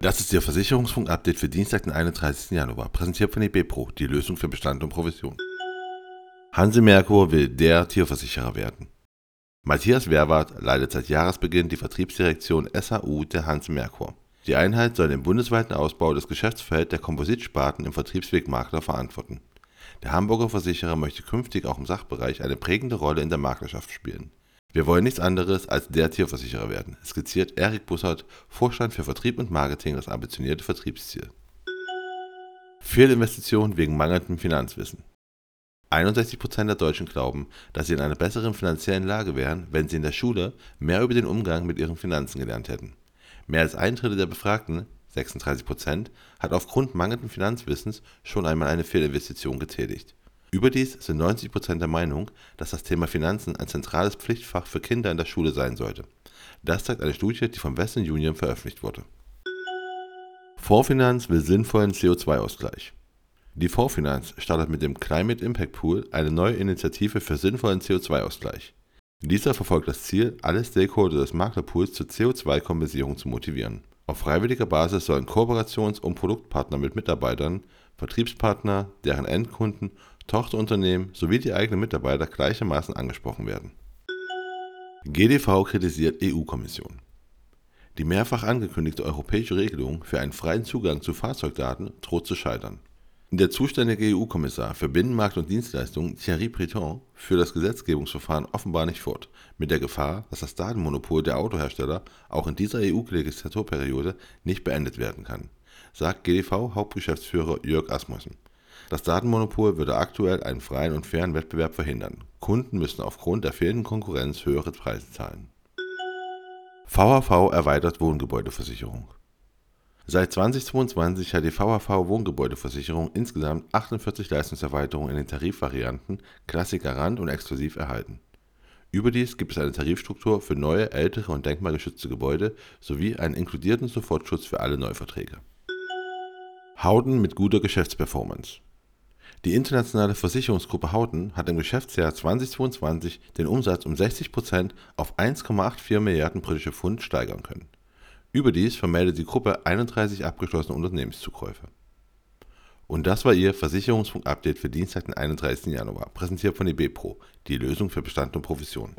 Das ist Ihr Versicherungsfunk-Update für Dienstag, den 31. Januar, präsentiert von eBepro, die Lösung für Bestand und Provision. Hanse Merkur will der Tierversicherer werden. Matthias Werwart leitet seit Jahresbeginn die Vertriebsdirektion SAU der Hanse Merkur. Die Einheit soll den bundesweiten Ausbau des Geschäftsfelds der Kompositsparten im Vertriebsweg Makler verantworten. Der Hamburger Versicherer möchte künftig auch im Sachbereich eine prägende Rolle in der Maklerschaft spielen. Wir wollen nichts anderes als der Tierversicherer werden, skizziert Erik Bussard, Vorstand für Vertrieb und Marketing, das ambitionierte Vertriebsziel. Fehlinvestitionen wegen mangelndem Finanzwissen. 61% der Deutschen glauben, dass sie in einer besseren finanziellen Lage wären, wenn sie in der Schule mehr über den Umgang mit ihren Finanzen gelernt hätten. Mehr als ein Drittel der Befragten, 36%, hat aufgrund mangelnden Finanzwissens schon einmal eine Fehlinvestition getätigt. Überdies sind 90% der Meinung, dass das Thema Finanzen ein zentrales Pflichtfach für Kinder in der Schule sein sollte. Das zeigt eine Studie, die vom Western Union veröffentlicht wurde. Vorfinanz will sinnvollen CO2-Ausgleich. Die Vorfinanz startet mit dem Climate Impact Pool eine neue Initiative für sinnvollen CO2-Ausgleich. Dieser verfolgt das Ziel, alle Stakeholder des Maklerpools zur CO2-Kompensierung zu motivieren. Auf freiwilliger Basis sollen Kooperations- und Produktpartner mit Mitarbeitern, Vertriebspartner, deren Endkunden Tochterunternehmen sowie die eigenen Mitarbeiter gleichermaßen angesprochen werden. GDV kritisiert EU-Kommission. Die mehrfach angekündigte europäische Regelung für einen freien Zugang zu Fahrzeugdaten droht zu scheitern. Der zuständige EU-Kommissar für Binnenmarkt und Dienstleistungen Thierry Breton führt das Gesetzgebungsverfahren offenbar nicht fort, mit der Gefahr, dass das Datenmonopol der Autohersteller auch in dieser EU-Legislaturperiode nicht beendet werden kann, sagt GDV-Hauptgeschäftsführer Jörg Asmussen. Das Datenmonopol würde aktuell einen freien und fairen Wettbewerb verhindern. Kunden müssen aufgrund der fehlenden Konkurrenz höhere Preise zahlen. VHV erweitert Wohngebäudeversicherung. Seit 2022 hat die VHV Wohngebäudeversicherung insgesamt 48 Leistungserweiterungen in den Tarifvarianten Klassik Garant und Exklusiv erhalten. Überdies gibt es eine Tarifstruktur für neue, ältere und denkmalgeschützte Gebäude sowie einen inkludierten Sofortschutz für alle Neuverträge. Howden mit guter Geschäftsperformance. Die internationale Versicherungsgruppe Houghton hat im Geschäftsjahr 2022 den Umsatz um 60% auf 1,84 Milliarden britische Pfund steigern können. Überdies vermeldet die Gruppe 31 abgeschlossene Unternehmenszukäufe. Und das war Ihr Versicherungsfunk-Update für Dienstag, den 31. Januar, präsentiert von eBepro, die Lösung für Bestand und Provision.